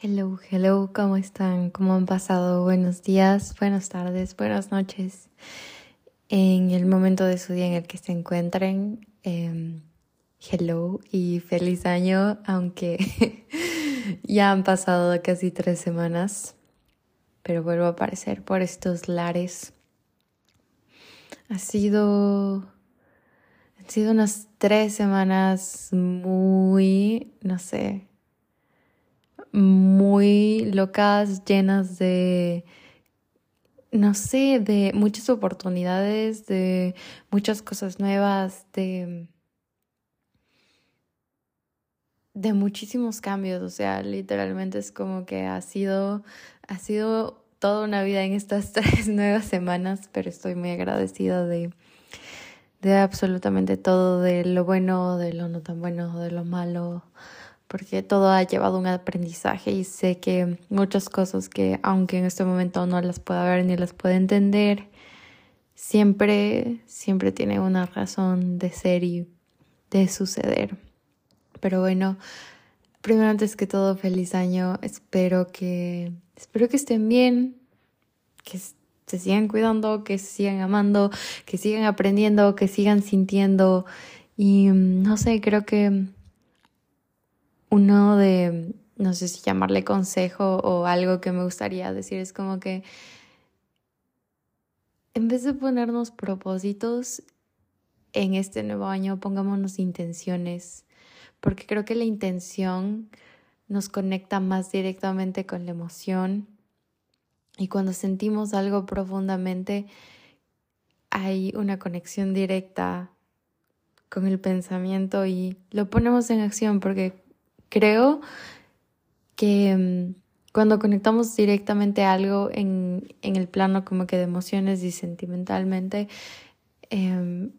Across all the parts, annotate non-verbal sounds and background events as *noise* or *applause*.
Hello, hello, ¿cómo están? ¿Cómo han pasado? Buenos días, buenas tardes, buenas noches. En el momento de su día en el que se encuentren, em, hello y feliz año, aunque *laughs* ya han pasado casi tres semanas, pero vuelvo a aparecer por estos lares. Ha sido, han sido unas tres semanas muy, no sé, muy locas, llenas de, no sé, de muchas oportunidades, de muchas cosas nuevas, de, de muchísimos cambios. O sea, literalmente es como que ha sido, ha sido toda una vida en estas *laughs* tres nuevas semanas, pero estoy muy agradecida de, de absolutamente todo, de lo bueno, de lo no tan bueno, de lo malo porque todo ha llevado un aprendizaje y sé que muchas cosas que aunque en este momento no las pueda ver ni las pueda entender, siempre, siempre tiene una razón de ser y de suceder. Pero bueno, primero antes que todo, feliz año. Espero que, espero que estén bien, que se sigan cuidando, que se sigan amando, que sigan aprendiendo, que sigan sintiendo. Y mm, no sé, creo que uno de, no sé si llamarle consejo o algo que me gustaría decir es como que en vez de ponernos propósitos en este nuevo año, pongámonos intenciones, porque creo que la intención nos conecta más directamente con la emoción. Y cuando sentimos algo profundamente hay una conexión directa con el pensamiento y lo ponemos en acción porque creo que mm, cuando conectamos directamente a algo en, en, el plano como que de emociones y sentimentalmente, em,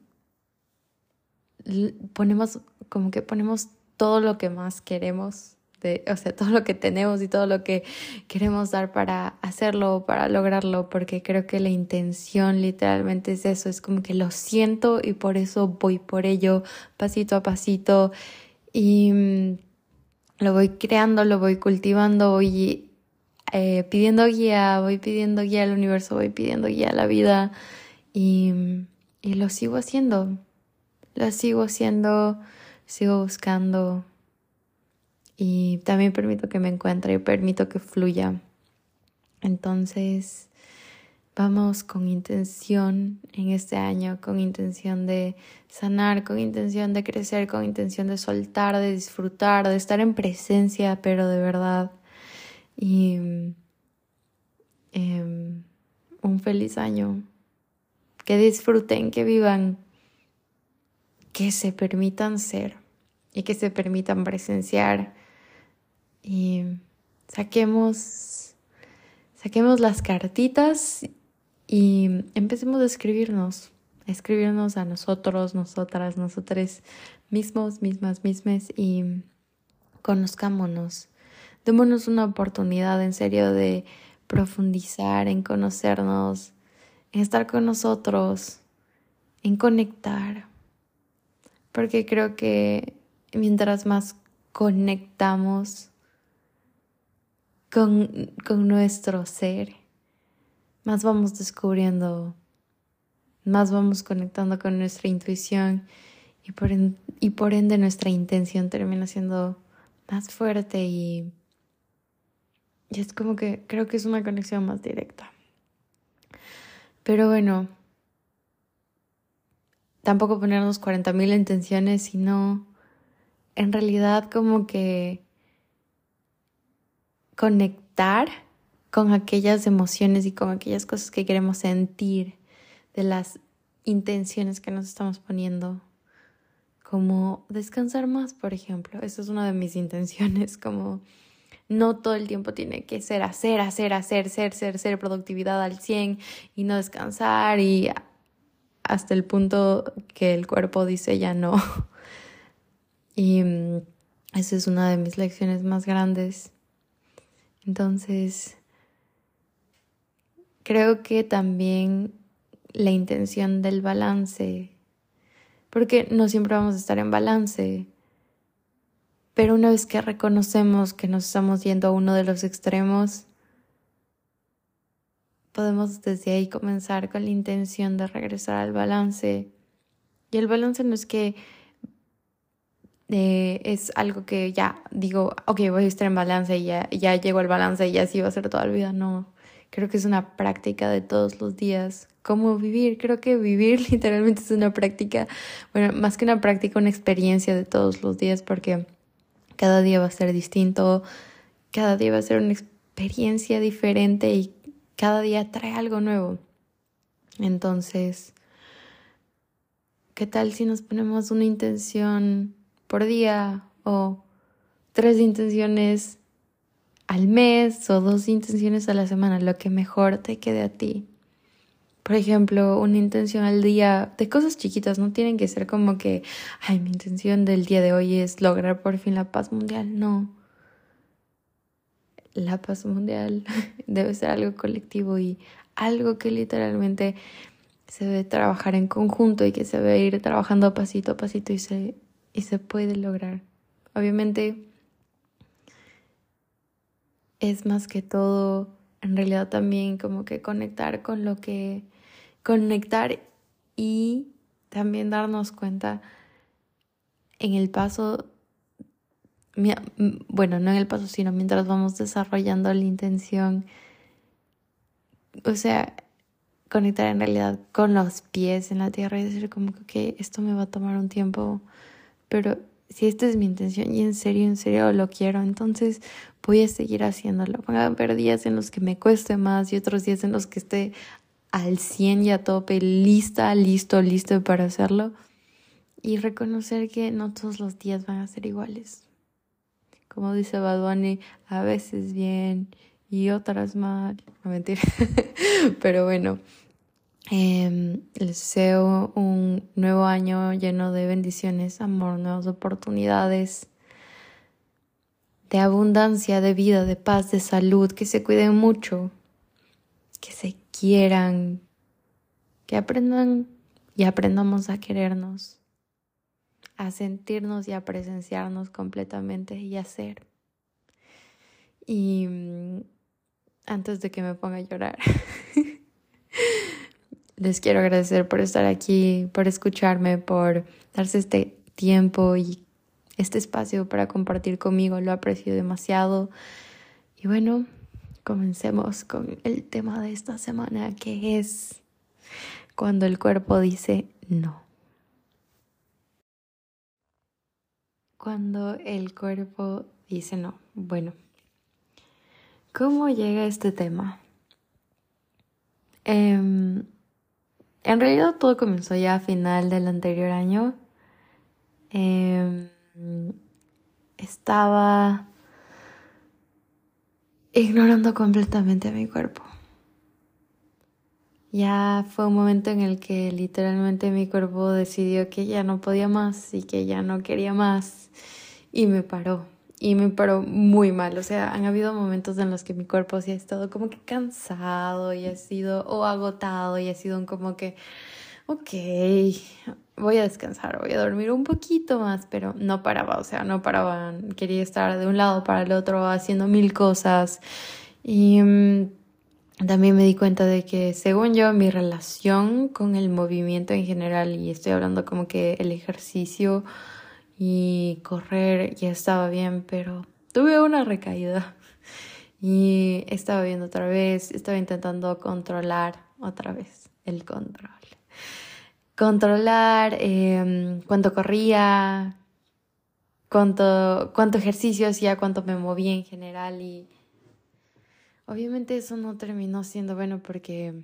ponemos como que ponemos todo lo que más queremos, de, o sea, *laughs* todo lo que tenemos y todo lo que queremos dar para hacerlo, para lograrlo, porque creo que la intención literalmente es eso, es como que lo siento y por eso voy por ello pasito a pasito. Y mm, lo voy creando, lo voy cultivando, voy eh, pidiendo guía, voy pidiendo guía al universo, voy pidiendo guía a la vida y, y lo sigo haciendo, lo sigo haciendo, sigo buscando y también permito que me encuentre y permito que fluya. Entonces, Vamos con intención en este año, con intención de sanar, con intención de crecer, con intención de soltar, de disfrutar, de estar en presencia, pero de verdad. Y em, un feliz año. Que disfruten, que vivan, que se permitan ser y que se permitan presenciar. Y saquemos, saquemos las cartitas y empecemos a escribirnos, a escribirnos a nosotros, nosotras, nosotros mismos, mismas, mismes y conozcámonos. Démonos una oportunidad en serio de profundizar, en conocernos, en estar con nosotros, en conectar. Porque creo que mientras más conectamos con, con nuestro ser, más vamos descubriendo, más vamos conectando con nuestra intuición y por, y por ende nuestra intención termina siendo más fuerte y, y es como que creo que es una conexión más directa. Pero bueno, tampoco ponernos 40.000 intenciones, sino en realidad como que conectar con aquellas emociones y con aquellas cosas que queremos sentir, de las intenciones que nos estamos poniendo, como descansar más, por ejemplo. Esa es una de mis intenciones, *laughs* como no todo el tiempo tiene que ser hacer, hacer, hacer, ser, ser, ser, productividad al 100 y no descansar y hasta el punto que el cuerpo dice ya no. *laughs* Y mm, esa es una de mis lecciones más grandes. Entonces, creo que también la intención del balance, porque no siempre vamos a estar en balance, Pero una vez que reconocemos que nos estamos yendo a uno de los extremos, podemos desde ahí comenzar con la intención de regresar al balance. Y el balance no es que eh, es algo que ya digo, ok, voy a estar en balance y ya, ya llego al balance y así va a ser toda la vida. No, creo que es una práctica de todos los días. ¿Cómo vivir? Creo que vivir *laughs* literalmente es una práctica, bueno, más que una práctica, una experiencia de todos los días porque cada día va a ser distinto, cada día va a ser una experiencia diferente y cada día trae algo nuevo. Entonces, ¿qué tal si nos ponemos una intención por día o tres intenciones al mes o dos intenciones a la semana, lo que mejor te quede a ti? Por ejemplo, una intención al día de cosas chiquitas, no tienen que ser como que, ay, mi intención del día de hoy es lograr por fin la paz mundial, no la paz mundial *laughs* debe ser algo colectivo y algo que literalmente se debe trabajar en conjunto y que se debe ir trabajando pasito a pasito y se, y se puede lograr. Obviamente es más que todo, en realidad también como que conectar con lo que, conectar y también darnos cuenta en el paso bueno, no en el paso, sino mientras vamos desarrollando la intención, o sea, conectar en realidad con los pies en la tierra y decir como que esto me va a tomar un tiempo, pero si esta es mi intención y en serio, en serio lo quiero, entonces voy a seguir haciéndolo. Van a haber días en los que me cueste más y otros días en los que esté al 100 y a tope, lista, listo, listo para hacerlo. Y reconocer que no todos los días van a ser iguales como dice Badwani, a veces bien y otras mal. No mentira. *laughs* Pero bueno, eh, les deseo un nuevo año lleno de bendiciones, amor, nuevas oportunidades, de abundancia, de vida, de paz, de salud, que se cuiden mucho, que se quieran, que aprendan y aprendamos a querernos a sentirnos y a presenciarnos completamente y a ser. Y mm, antes de que me ponga a llorar, *laughs* les quiero agradecer por estar aquí, por escucharme, por darse este tiempo y este espacio para compartir conmigo. Lo aprecio demasiado. Y bueno, comencemos con el tema de esta semana, que es cuando el cuerpo dice no. cuando el cuerpo dice no. Bueno, ¿cómo llega este tema? Em, en realidad todo comenzó ya a final del anterior año. Em, estaba ignorando completamente a mi cuerpo. Ya fue un momento en el que literalmente mi cuerpo decidió que ya no podía más y que ya no quería más y me paró. Y me paró muy mal. O sea, han habido momentos en los que mi cuerpo sí ha estado como que cansado y ha sido o agotado y ha sido un como que, ok, voy a descansar, voy a dormir un poquito más, pero no paraba, o sea, no paraba. Quería estar de un lado para el otro haciendo mil cosas. Y mm, también me di cuenta de que según yo mi relación con el movimiento en general y estoy hablando como que el ejercicio y correr ya estaba bien, pero tuve una recaída *laughs* y estaba viendo otra vez, estaba intentando controlar otra vez el control. Controlar eh, cuánto corría, cuánto, cuánto ejercicio hacía, cuánto me movía en general y Obviamente eso no terminó siendo bueno porque,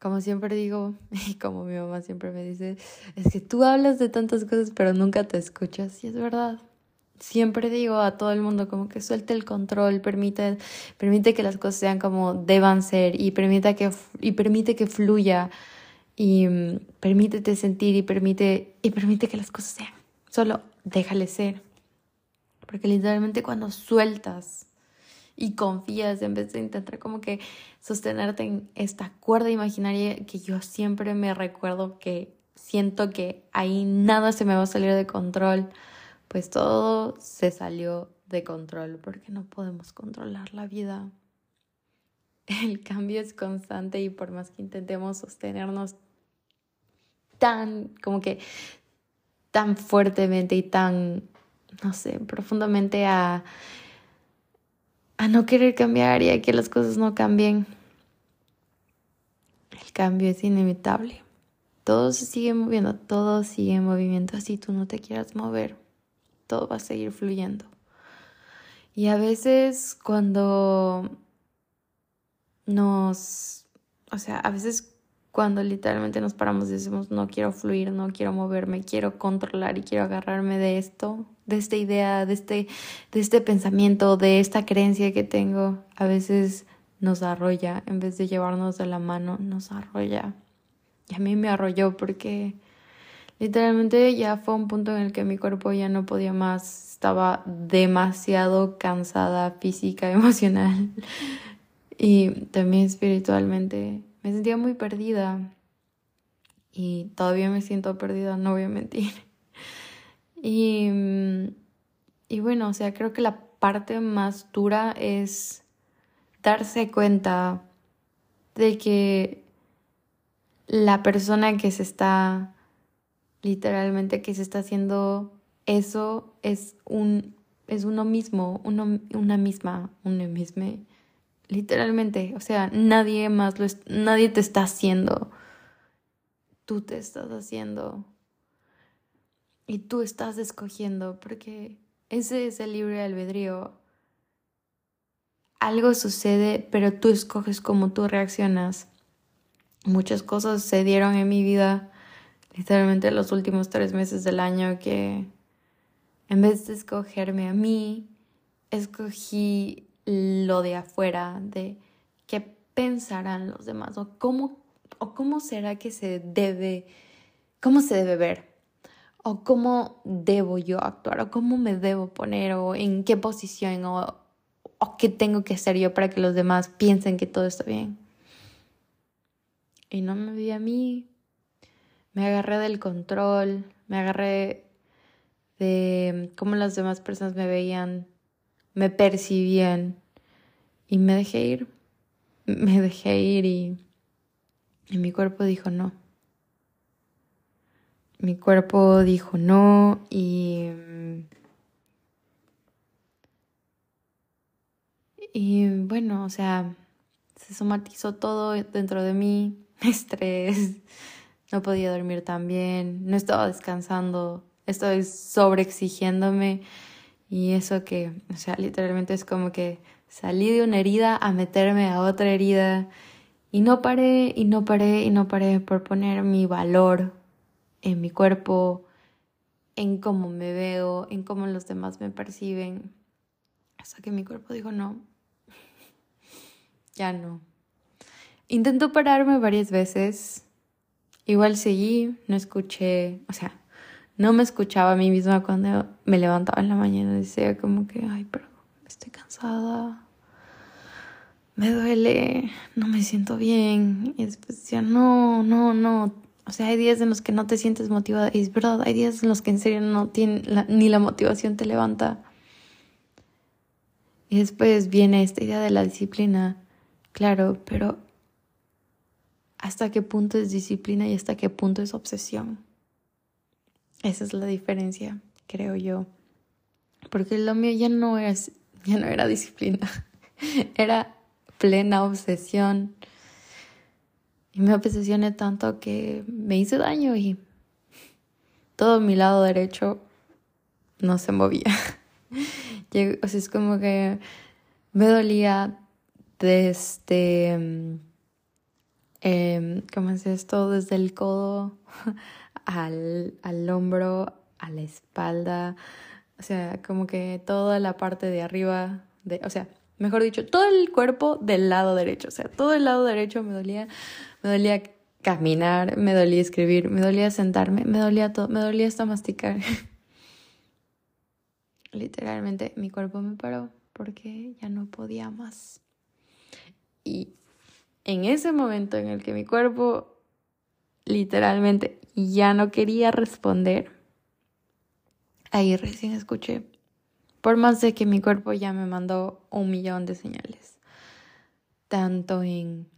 como siempre digo, *laughs* y como mi mamá siempre me dice, es que tú hablas de tantas cosas pero nunca te escuchas y es verdad. Siempre digo a todo el mundo como que suelte el control, permite, permite que las cosas sean como deban ser y permite que, y permite que fluya y mm, permítete sentir y permite, y permite que las cosas sean. Solo déjale ser. Porque literalmente cuando sueltas y confías en vez de intentar como que sostenerte en esta cuerda imaginaria que yo siempre me recuerdo que siento que ahí nada se me va a salir de control pues todo se salió de control porque no podemos controlar la vida. El cambio es constante y por más que intentemos sostenernos tan, como que tan fuertemente y tan, no sé, profundamente a, a no querer cambiar y a que las cosas no cambien, el cambio es inevitable. Todo se sigue moviendo, todo sigue en movimiento, así tú no te quieras mover, todo va a seguir fluyendo. Y a veces cuando nos, o sea, a veces cuando literalmente nos paramos y decimos, no quiero fluir, no quiero moverme, quiero controlar y quiero agarrarme de esto, de esta idea, de este, de este pensamiento, de esta creencia que tengo, a veces nos arrolla, en vez de llevarnos de la mano, nos arrolla. Y a mí me arrolló porque literalmente ya fue un punto en el que mi cuerpo ya no podía más, estaba demasiado cansada física, *laughs* emocional y también espiritualmente me sentía muy perdida y todavía me siento perdida, no voy a mentir. Y, y bueno, o sea, creo que la parte más dura es darse cuenta de que la persona que se está, literalmente que se está haciendo eso es un es uno mismo, uno, una misma, uno mismo literalmente, o sea, nadie más lo nadie te está haciendo. Tú te estás haciendo. Y tú estás escogiendo porque ese es el libre albedrío. Algo sucede, pero tú escoges cómo tú reaccionas. Muchas cosas se dieron en mi vida, literalmente los últimos tres meses del año, que en vez de escogerme a mí, escogí lo de afuera, de qué pensarán los demás o cómo, o cómo será que se debe, cómo se debe ver o cómo debo yo actuar o cómo me debo poner o en qué posición o, qué tengo que hacer yo para que los demás piensen que todo está bien. Y no me vi a mí, me agarré del control, me agarré de cómo las demás personas me veían me percibían y me dejé ir, me dejé ir y, y mi cuerpo dijo no. Mi cuerpo dijo no y... Y bueno, o sea, se somatizó todo dentro de mí, *laughs* estrés, no podía dormir tan bien, no estaba descansando, estoy sobreexigiéndome y eso que, o sea, literalmente es como que salí de una herida a meterme a otra herida y no paré y no paré y no paré por poner mi valor en mi cuerpo, en cómo me veo, en cómo los demás me perciben. Hasta que mi cuerpo dijo, no, ya no. Intentó pararme varias veces. Igual seguí, no escuché, o sea, no me escuchaba a mí misma cuando me levantaba en la mañana. Decía como que, ay, pero estoy cansada, me duele, no me siento bien. Y después decía, no, no, no. O sea, hay días en los que no te sientes motivada. Es verdad, hay días en los que en serio no tiene ni la motivación te levanta. Y después viene esta idea de la disciplina. Claro, pero ¿hasta qué punto es disciplina y hasta qué punto es obsesión? Esa es la diferencia, creo yo. Porque lo mío ya no era, ya no era disciplina, *laughs* era plena obsesión. Y me obsesioné tanto que me hice daño y todo mi lado derecho no se movía. *laughs* o sea, es como que me dolía desde, eh, ¿cómo es esto? Desde el codo *laughs* al, al hombro, a la espalda, o sea, como que toda la parte de arriba, de, o sea, mejor dicho, todo el cuerpo del lado derecho, o sea, todo el lado derecho me dolía, me dolía caminar, me dolía escribir, me dolía sentarme, me dolía todo, me dolía hasta masticar. *laughs* Literalmente mi cuerpo me paró porque ya no podía más. Y en ese momento en el que mi cuerpo literalmente ya no quería responder, ahí recién escuché. Por más de que mi cuerpo ya me mandó un millón de señales. Tanto en,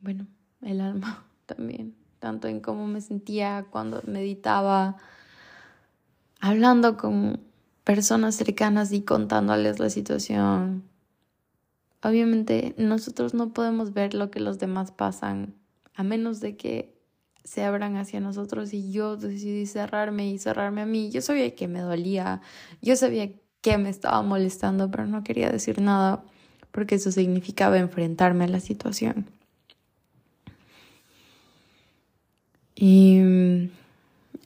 bueno, el alma *laughs* también. Tanto en cómo me sentía cuando meditaba, hablando con personas cercanas y contándoles la situación. Obviamente nosotros no podemos ver lo que los demás pasan, a menos de que se abran hacia nosotros y yo decidí cerrarme y cerrarme a mí. Yo sabía que me dolía, yo sabía que me estaba molestando, pero no quería decir nada porque eso significaba enfrentarme a la situación. Y mm,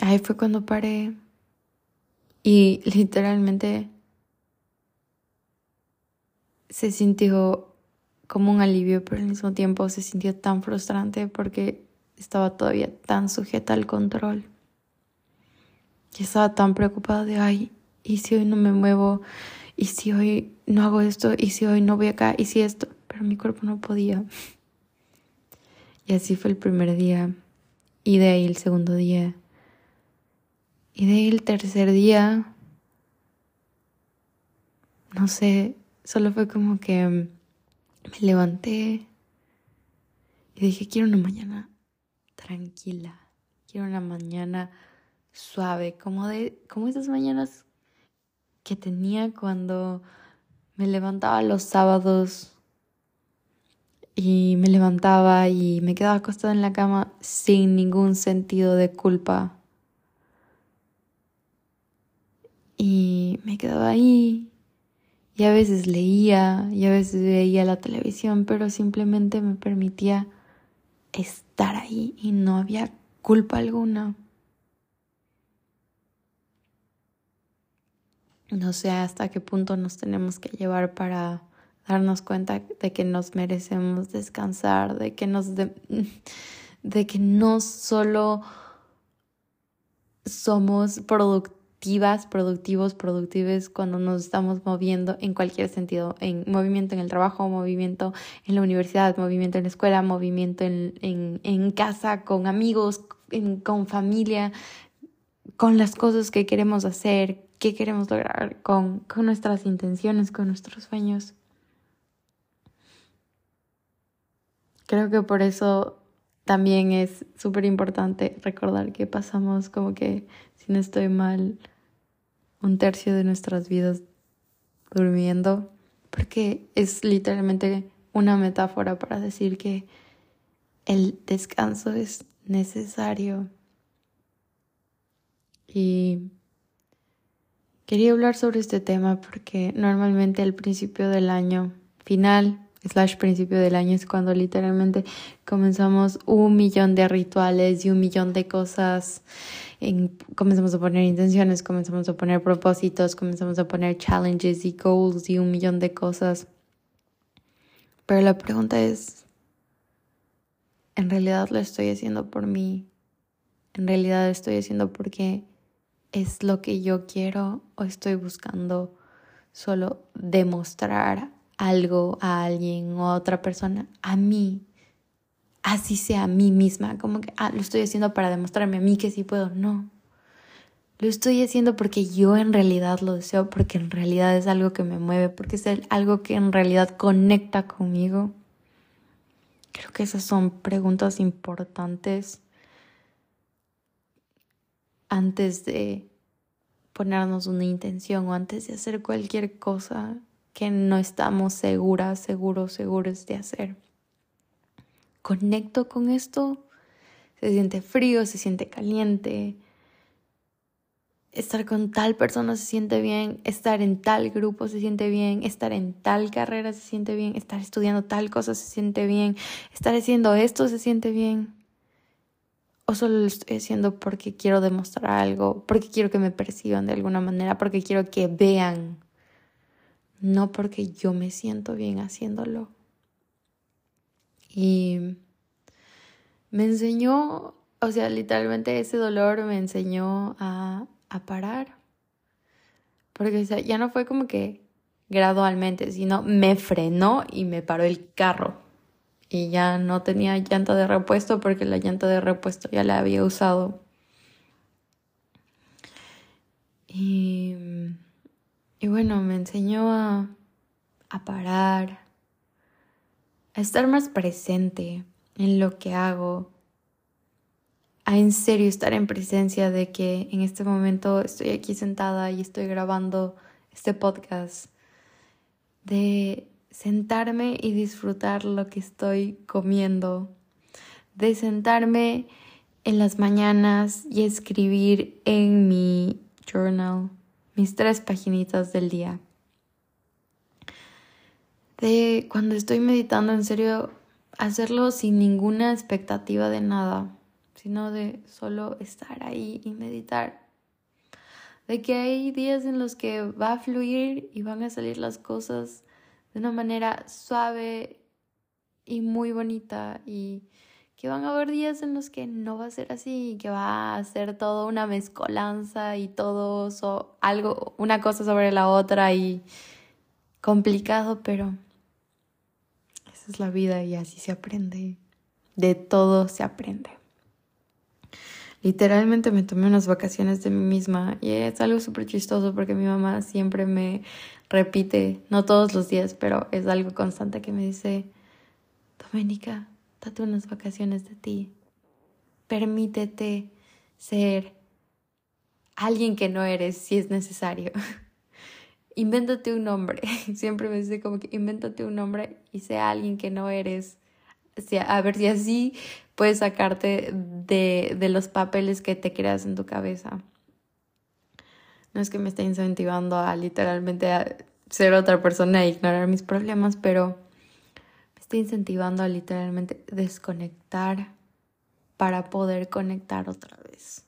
ahí fue cuando paré y literalmente se sintió como un alivio, pero al mismo tiempo se sintió tan frustrante porque estaba todavía tan sujeta al control. Y estaba tan preocupada de, ay, ¿y si hoy no me muevo? ¿Y si hoy no hago esto? ¿Y si hoy no voy acá? ¿Y si esto? Pero mi cuerpo no podía. Y así fue el primer día. Y de ahí el segundo día. Y de ahí el tercer día. No sé, solo fue como que me levanté y dije, quiero una mañana tranquila. Quiero una mañana suave, como de como esas mañanas que tenía cuando me levantaba los sábados y me levantaba y me quedaba acostada en la cama sin ningún sentido de culpa. Y me quedaba ahí y a veces leía y a veces veía la televisión, pero simplemente me permitía estar ahí y no había culpa alguna. No sé hasta qué punto nos tenemos que llevar para darnos cuenta de que nos merecemos descansar, de que nos de, que no solo somos productivos productivos, productives cuando nos estamos moviendo en cualquier sentido, en movimiento en el trabajo, movimiento en la universidad, movimiento en la escuela, movimiento en, en, en casa, con amigos, con familia, con las cosas que queremos hacer, que queremos lograr, con, con nuestras intenciones, con nuestros sueños. Creo que por eso también es súper importante recordar que pasamos como que, si no estoy mal, un tercio de nuestras vidas durmiendo, porque es literalmente una metáfora para decir que el descanso es necesario. Y quería hablar sobre este tema porque normalmente al principio del año, final, slash principio del año es cuando literalmente comenzamos un millón de rituales y un millón de cosas. comenzamos a poner intenciones, comenzamos a poner propósitos, comenzamos a poner challenges y goals y un millón de cosas. Pero la pregunta es, ¿en realidad lo estoy haciendo por mí? ¿En realidad lo estoy haciendo porque es lo que yo quiero o estoy buscando solo demostrar algo a alguien o a otra persona, a mí, así sea a mí misma, como que, ah, lo estoy haciendo para demostrarme a mí que sí puedo, no. Lo estoy haciendo porque yo en realidad lo deseo, porque en realidad es algo que me mueve, porque es algo que en realidad conecta conmigo. Creo que esas son preguntas importantes antes de ponernos una intención o antes de hacer cualquier cosa que no estamos seguras, seguros, seguros de hacer. Conecto con esto, se siente frío, se siente caliente. Estar con tal persona se siente bien, estar en tal grupo se siente bien, estar en tal carrera se siente bien, estar estudiando tal cosa se siente bien, estar haciendo esto se siente bien. O solo lo estoy haciendo porque quiero demostrar algo, porque quiero que me perciban de alguna manera, porque quiero que vean no porque yo me siento bien haciéndolo. Y me enseñó, o sea, literalmente ese dolor me enseñó a, parar. Porque ya no fue como que gradualmente, sino me frenó y me paró el carro. Y ya no tenía llanta de repuesto porque la llanta de repuesto ya la había usado. Y, y bueno, me enseñó a, parar, a estar más presente en lo que hago, a en serio estar en presencia de que en este momento estoy aquí sentada y estoy grabando este podcast, de sentarme y disfrutar lo que estoy comiendo, de sentarme en las mañanas y escribir en mi journal mis tres paginitas del día. De cuando estoy meditando, en serio, hacerlo sin ninguna expectativa de nada, sino de solo estar ahí y meditar. De que hay días en los que va a fluir y van a salir las cosas de una manera suave y muy bonita y que van a haber días en los que no va a ser así, que va a ser todo una mezcolanza y todo algo, una cosa sobre la otra y complicado, pero esa es la vida y así se aprende. De todo se aprende. Literalmente me tomé unas vacaciones de mí misma y es algo súper chistoso porque mi mamá siempre me repite, no todos los días, pero es algo constante que me dice, Doménica, date unas vacaciones de ti. Permítete ser alguien que no eres si es necesario. *laughs* invéntate un nombre. *laughs* Siempre me dice como que invéntate un nombre y sea alguien que no eres. A ver si así puedes sacarte de, de los papeles que te creas en tu cabeza. No es que me esté incentivando a literalmente a ser otra persona e ignorar mis problemas, pero incentivando a literalmente desconectar para poder conectar otra vez.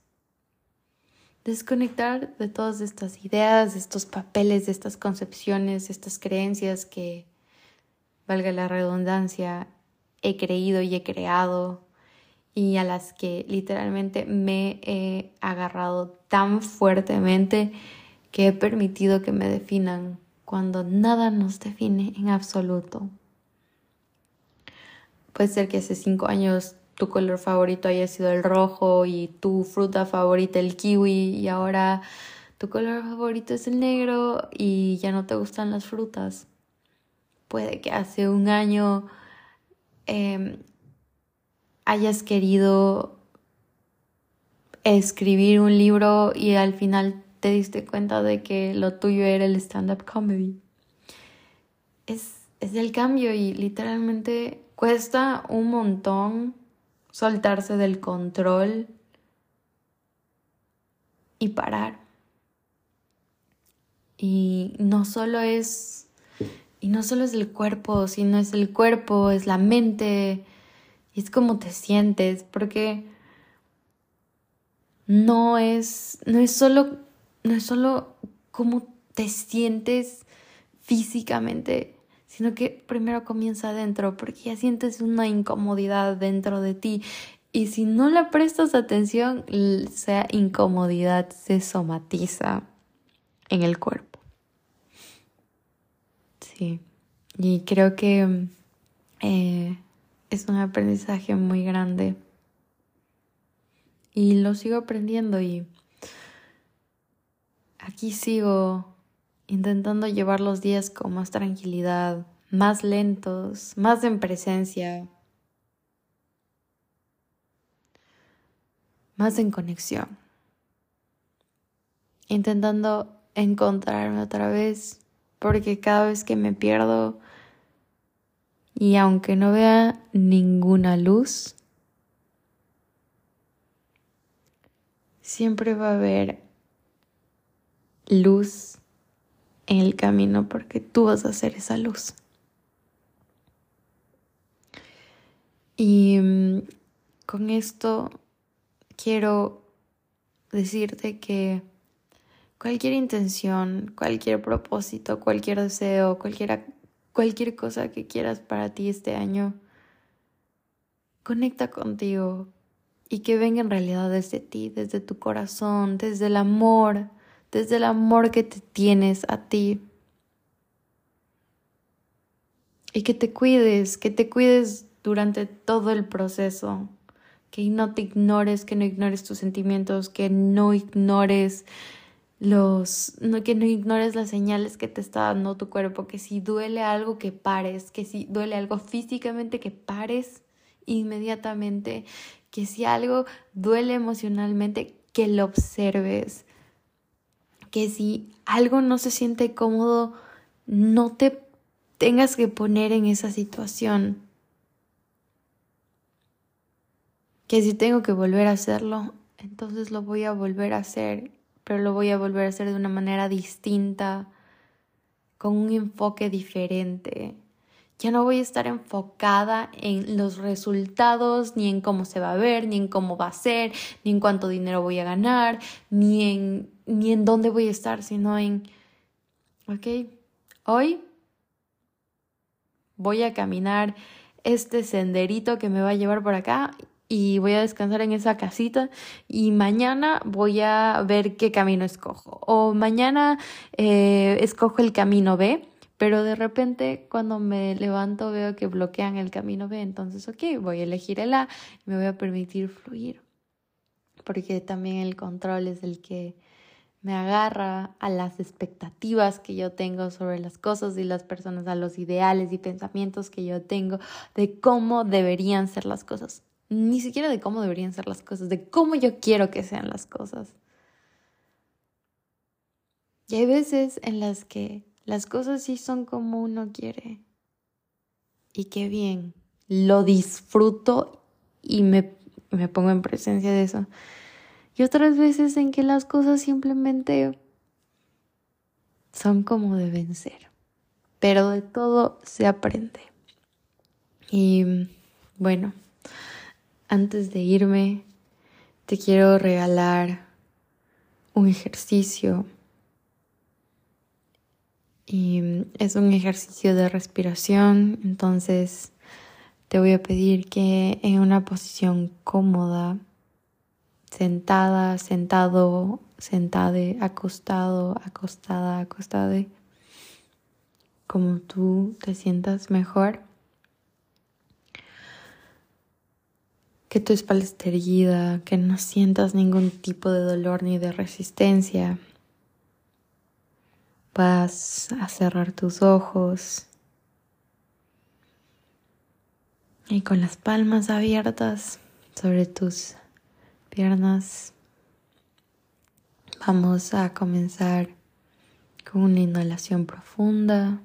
Desconectar de todas estas ideas, de estos papeles, de estas concepciones, de estas creencias que, valga la redundancia, he creído y he creado y a las que literalmente me he agarrado tan fuertemente que he permitido que me definan cuando nada nos define en absoluto. Puede ser que hace cinco años tu color favorito haya sido el rojo y tu fruta favorita el kiwi y ahora tu color favorito es el negro y ya no te gustan las frutas. Puede que hace un año em, hayas querido escribir un libro y al final te diste cuenta de que lo tuyo era el stand-up comedy. Es, es el cambio y literalmente Cuesta un montón soltarse del control y parar. Y no solo es y no solo es el cuerpo, sino es el cuerpo, es la mente, y es como te sientes, porque no es no es solo no es solo cómo te sientes físicamente, sino que primero comienza adentro, porque ya sientes una incomodidad dentro de ti. Y si no le prestas atención, esa incomodidad se somatiza en el cuerpo. Sí, y creo que eh, es un aprendizaje muy grande. Y lo sigo aprendiendo y aquí sigo intentando llevar los días con más tranquilidad, más lentos, más en presencia, más en conexión. Intentando encontrarme otra vez, porque cada vez que me pierdo y aunque no vea ninguna luz, siempre va a haber luz en el camino porque tú vas a ser esa luz. Y mm, con esto quiero decirte que cualquier intención, cualquier propósito, cualquier deseo, cualquier, cualquier cosa que quieras para ti este año, conecta contigo y que venga en realidad desde ti, desde tu corazón, desde el amor, desde el amor que te tienes a ti. Y que te cuides, que te cuides durante todo el proceso, que no te ignores, que no ignores tus sentimientos, que no ignores los que no ignores las señales que te está dando tu cuerpo, que si duele algo que pares, que si duele algo físicamente que pares inmediatamente, que si algo duele emocionalmente que lo observes, que si algo no se siente cómodo, no te tengas que poner en esa situación. Que si tengo que volver a hacerlo, entonces lo voy a volver a hacer pero lo voy a volver a hacer de una manera distinta, con un enfoque diferente. Ya no voy a estar enfocada en los resultados, ni en cómo se va a ver, ni en cómo va a ser, ni en cuánto dinero voy a ganar, ni en, ni en dónde voy a estar, sino en, ok, hoy voy a caminar este senderito que me va a llevar por acá y voy a descansar en esa casita y mañana voy a ver qué camino escojo. O mañana eh, escojo el camino B, pero de repente cuando me levanto veo que bloquean el camino B, entonces ok, voy a elegir el A me voy a permitir fluir. Porque también el control es el que me agarra a las expectativas que yo tengo sobre las cosas y las personas, a los ideales y pensamientos que yo tengo de cómo deberían ser las cosas ni siquiera de cómo deberían ser las cosas, de cómo yo quiero que sean las cosas. Y hay veces en las que las cosas sí son como uno quiere. Y qué bien, lo disfruto y me, me pongo en presencia de eso. Y otras veces en que las cosas simplemente son como deben ser. Pero de todo se aprende. Y bueno, antes de irme, te quiero regalar un ejercicio. Y es un ejercicio de respiración, entonces te voy a pedir que en una posición cómoda, sentada, sentado, sentade, acostado, acostada, acostada, como tú te sientas mejor. Que tu espalda esté erguida, que no sientas ningún tipo de dolor ni de resistencia. Vas a cerrar tus ojos. Y con las palmas abiertas sobre tus piernas vamos a comenzar con una inhalación profunda.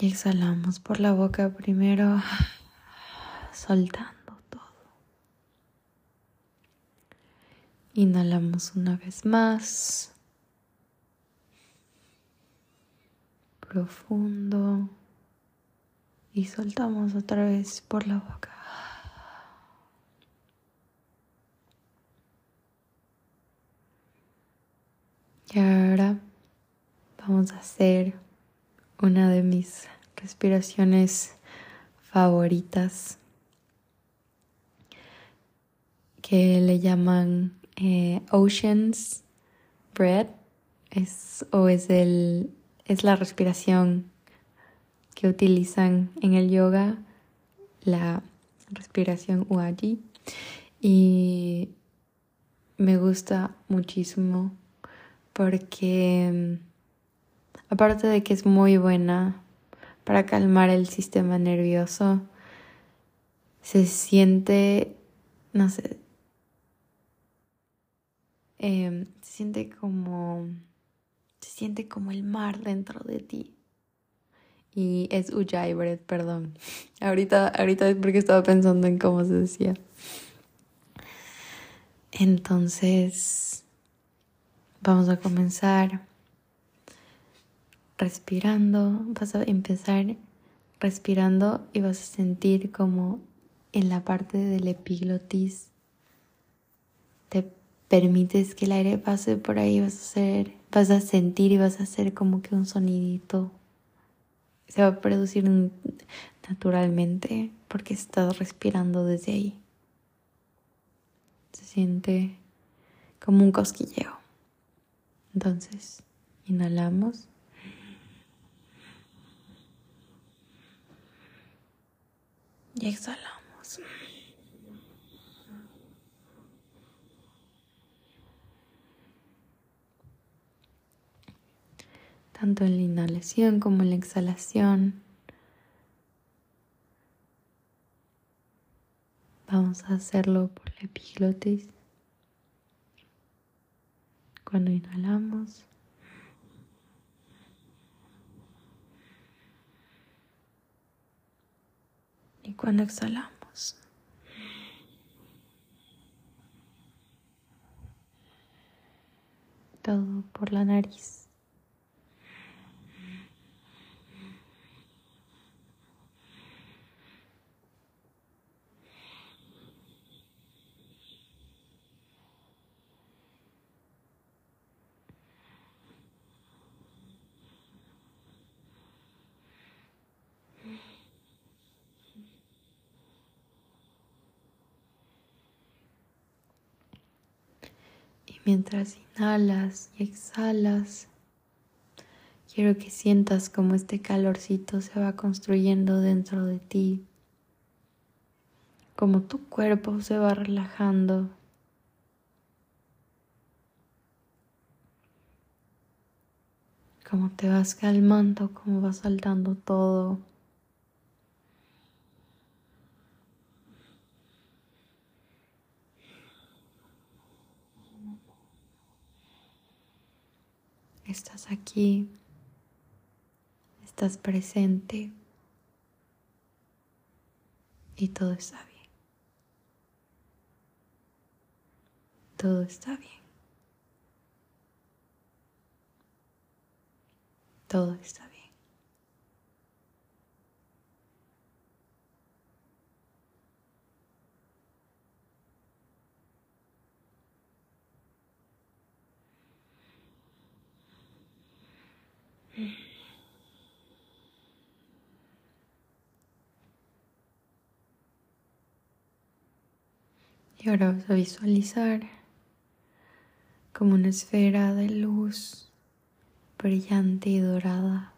Y exhalamos por la boca primero, soltando todo. Inhalamos una vez más. Profundo. Y soltamos otra vez por la boca. Y ahora vamos a hacer una de mis respiraciones favoritas que le llaman eh, Oceans Breath es, o es, el, es la respiración que utilizan en el yoga, la respiración Uaji y me gusta muchísimo porque Aparte de que es muy buena para calmar el sistema nervioso, se siente, no sé, em, se siente como, se siente como el mar dentro de ti. Y es Ujjayi perdón. Ahorita, ahorita es porque estaba pensando en cómo se decía. Entonces, vamos a comenzar respirando, vas a empezar respirando y vas a sentir como en la parte del epiglotis te permites que el aire pase por ahí, vas a hacer, vas a sentir y vas a hacer como que un sonidito se va a producir naturalmente porque estás respirando desde ahí. Se siente como un cosquilleo. Entonces, inhalamos. Y exhalamos. Tanto en la inhalación como en la exhalación. Vamos a hacerlo por la epiglotis. Cuando inhalamos. Y cuando exhalamos. Todo por la nariz. Mientras inhalas y exhalas, quiero que sientas como este calorcito se va construyendo dentro de ti, como tu cuerpo se va relajando. Como te vas calmando, como va saltando todo. Estás aquí, estás presente y todo está bien. Todo está bien. Todo está bien. Y ahora vas a visualizar como una esfera de luz brillante y dorada.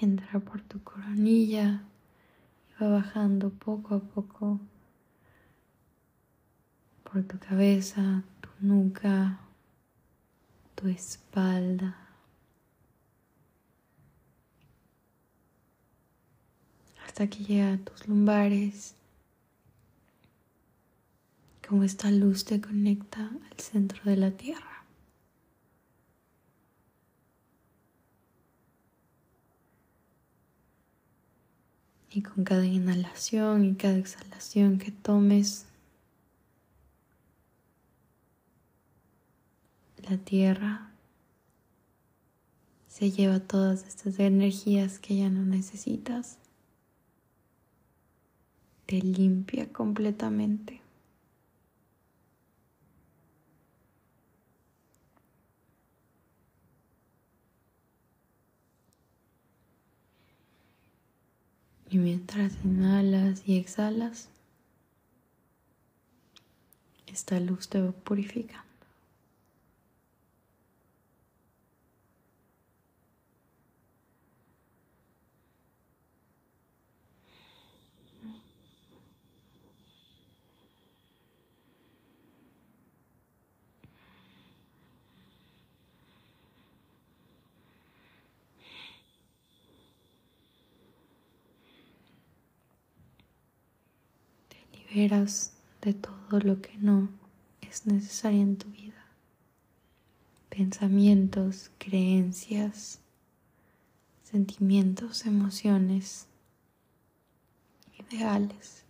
Entra por tu coronilla y va bajando poco a poco por tu cabeza, tu nuca, tu espalda. Hasta que llega a tus lumbares. Como esta luz te conecta al centro de la tierra. Y con cada inhalación y cada exhalación que tomes, la tierra se lleva todas estas energías que ya no necesitas te limpia completamente. Y mientras inhalas y exhalas, esta luz te va de todo lo que no es necesario en tu vida. Pensamientos, creencias, sentimientos, emociones, ideales.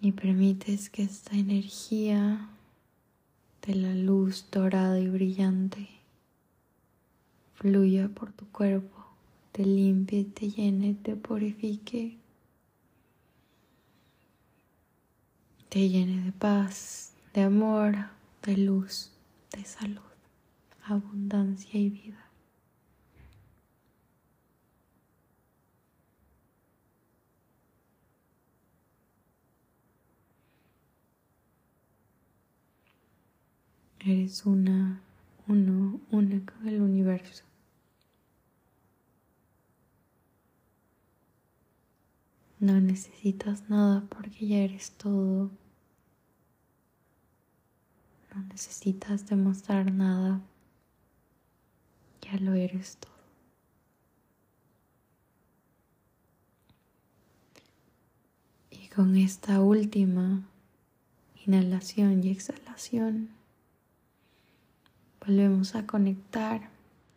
Y permites que esta energía de la luz dorada y brillante fluya por tu cuerpo te limpie, te llene, te purifique, te llene de paz, de amor, de luz, de salud, abundancia y vida. Eres una, uno, una con el universo. No necesitas nada porque ya eres todo. No necesitas demostrar nada. Ya lo eres todo. Y con esta última inhalación y exhalación, volvemos a conectar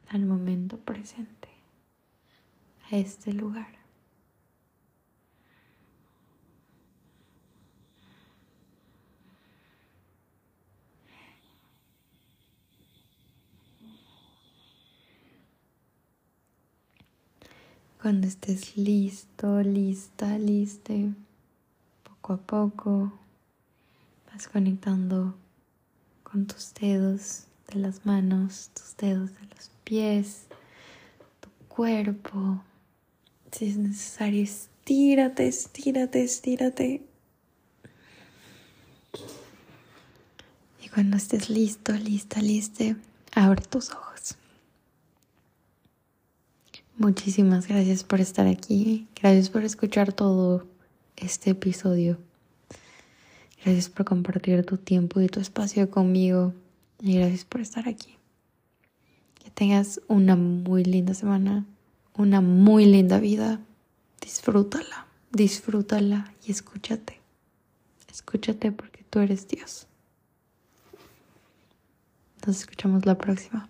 al momento presente, a este lugar. Cuando estés listo, lista, liste, poco a poco vas conectando con tus dedos de las manos, tus dedos de los pies, tu cuerpo. Si es necesario, estírate, estírate, estírate. Y cuando estés listo, lista, liste, abre tus ojos. Muchísimas gracias por estar aquí. Gracias por escuchar todo este episodio. Gracias por compartir tu tiempo y tu espacio conmigo. Y gracias por estar aquí. Que tengas una muy linda semana, una muy linda vida. Disfrútala, disfrútala y escúchate. Escúchate porque tú eres Dios. Nos escuchamos la próxima.